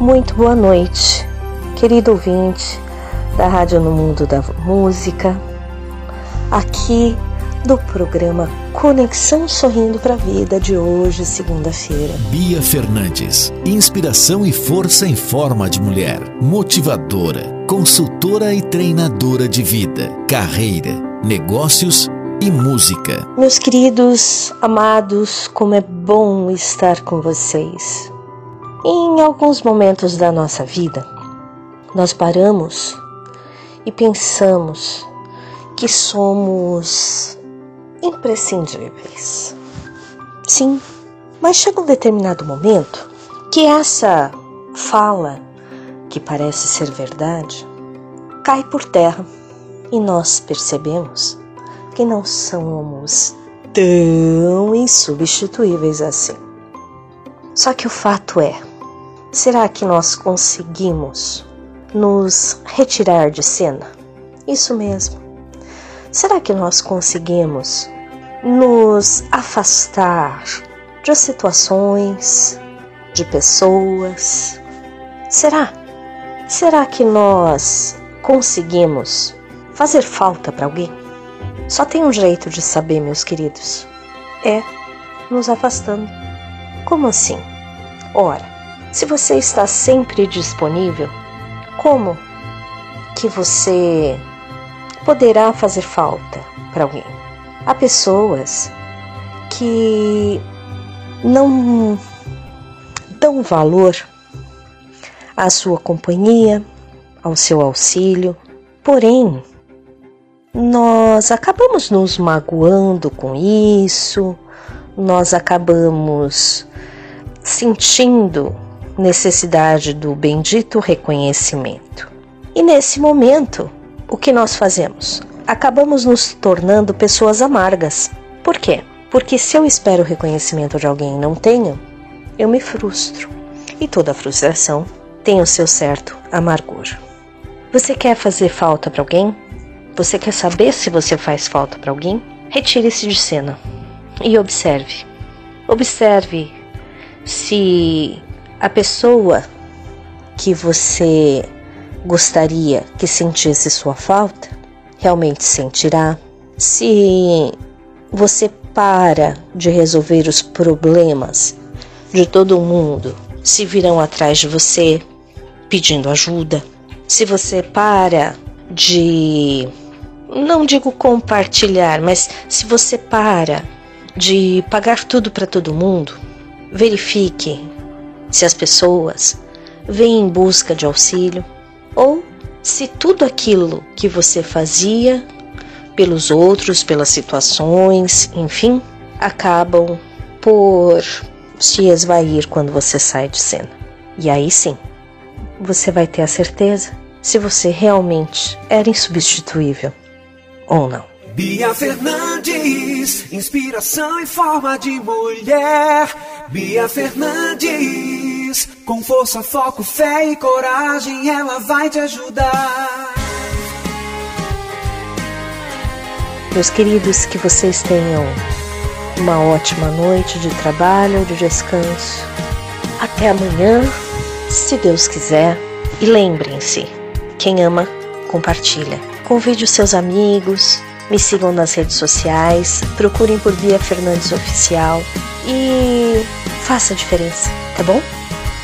Muito boa noite, querido ouvinte da Rádio no Mundo da Música, aqui do programa Conexão Sorrindo para a Vida de hoje, segunda-feira. Bia Fernandes, inspiração e força em forma de mulher, motivadora, consultora e treinadora de vida, carreira, negócios e música. Meus queridos, amados, como é bom estar com vocês. Em alguns momentos da nossa vida, nós paramos e pensamos que somos imprescindíveis. Sim, mas chega um determinado momento que essa fala, que parece ser verdade, cai por terra e nós percebemos que não somos tão insubstituíveis assim. Só que o fato é, será que nós conseguimos nos retirar de cena? Isso mesmo. Será que nós conseguimos nos afastar de situações, de pessoas? Será? Será que nós conseguimos fazer falta para alguém? Só tem um jeito de saber, meus queridos: é nos afastando. Como assim? Ora, se você está sempre disponível, como que você poderá fazer falta para alguém? Há pessoas que não dão valor à sua companhia, ao seu auxílio, porém, nós acabamos nos magoando com isso, nós acabamos sentindo necessidade do bendito reconhecimento. E nesse momento, o que nós fazemos? acabamos nos tornando pessoas amargas. Por quê? Porque se eu espero reconhecimento de alguém e não tenho, eu me frustro. E toda frustração tem o seu certo amargor. Você quer fazer falta para alguém? Você quer saber se você faz falta para alguém? Retire-se de cena e observe. Observe se a pessoa que você gostaria que sentisse sua falta realmente sentirá. Se você para de resolver os problemas de todo mundo, se virão atrás de você pedindo ajuda. Se você para de não digo compartilhar, mas se você para de pagar tudo para todo mundo, verifique se as pessoas vêm em busca de auxílio ou se tudo aquilo que você fazia pelos outros, pelas situações, enfim, acabam por se esvair quando você sai de cena. E aí sim, você vai ter a certeza se você realmente era insubstituível ou não. Bia Fernandes, inspiração em forma de mulher. Bia Fernandes, com força, foco, fé e coragem, ela vai te ajudar. Meus queridos, que vocês tenham uma ótima noite de trabalho, de descanso. Até amanhã, se Deus quiser. E lembrem-se: quem ama, compartilha. Convide os seus amigos, me sigam nas redes sociais, procurem por Bia Fernandes Oficial e faça a diferença, tá bom?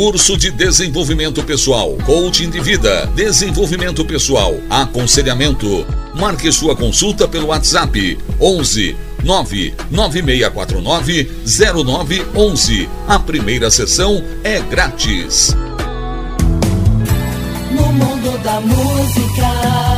Curso de desenvolvimento pessoal, coaching de vida, desenvolvimento pessoal, aconselhamento. Marque sua consulta pelo WhatsApp 11 99649 0911. A primeira sessão é grátis. No mundo da música.